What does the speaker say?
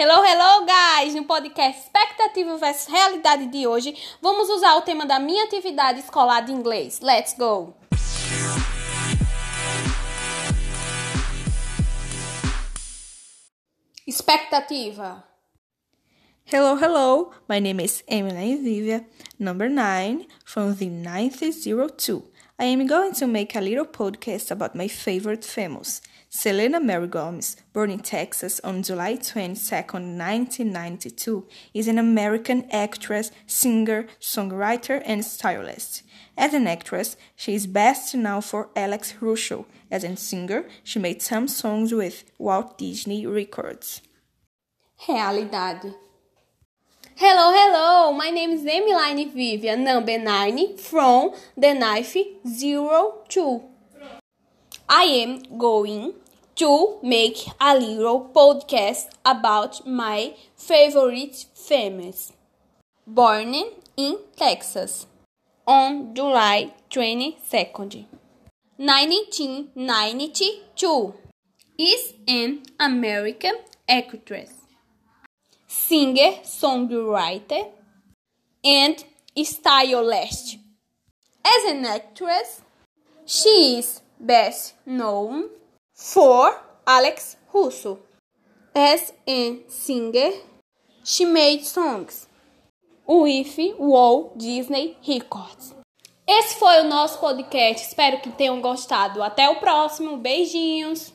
Hello, hello, guys! No podcast Expectativa versus Realidade de hoje, vamos usar o tema da minha atividade escolar de inglês. Let's go! Expectativa. Hello, hello. My name is Emily Vivia, number 9 from the 902. I am going to make a little podcast about my favorite famous, Selena Mary Gomez, born in Texas on July 22, 1992, is an American actress, singer, songwriter, and stylist. As an actress, she is best known for Alex Russo. As a singer, she made some songs with Walt Disney Records. Realidade. Hello, hello. My name is Emiline Vivian, number 9 from the knife 02. I am going to make a little podcast about my favorite famous. Born in Texas on July 22nd, 1992. Is an American actress singer, songwriter, and stylist. As an actress, she is best known for Alex Russo. As a singer, she made songs with Walt Disney Records. Esse foi o nosso podcast. Espero que tenham gostado. Até o próximo. Beijinhos.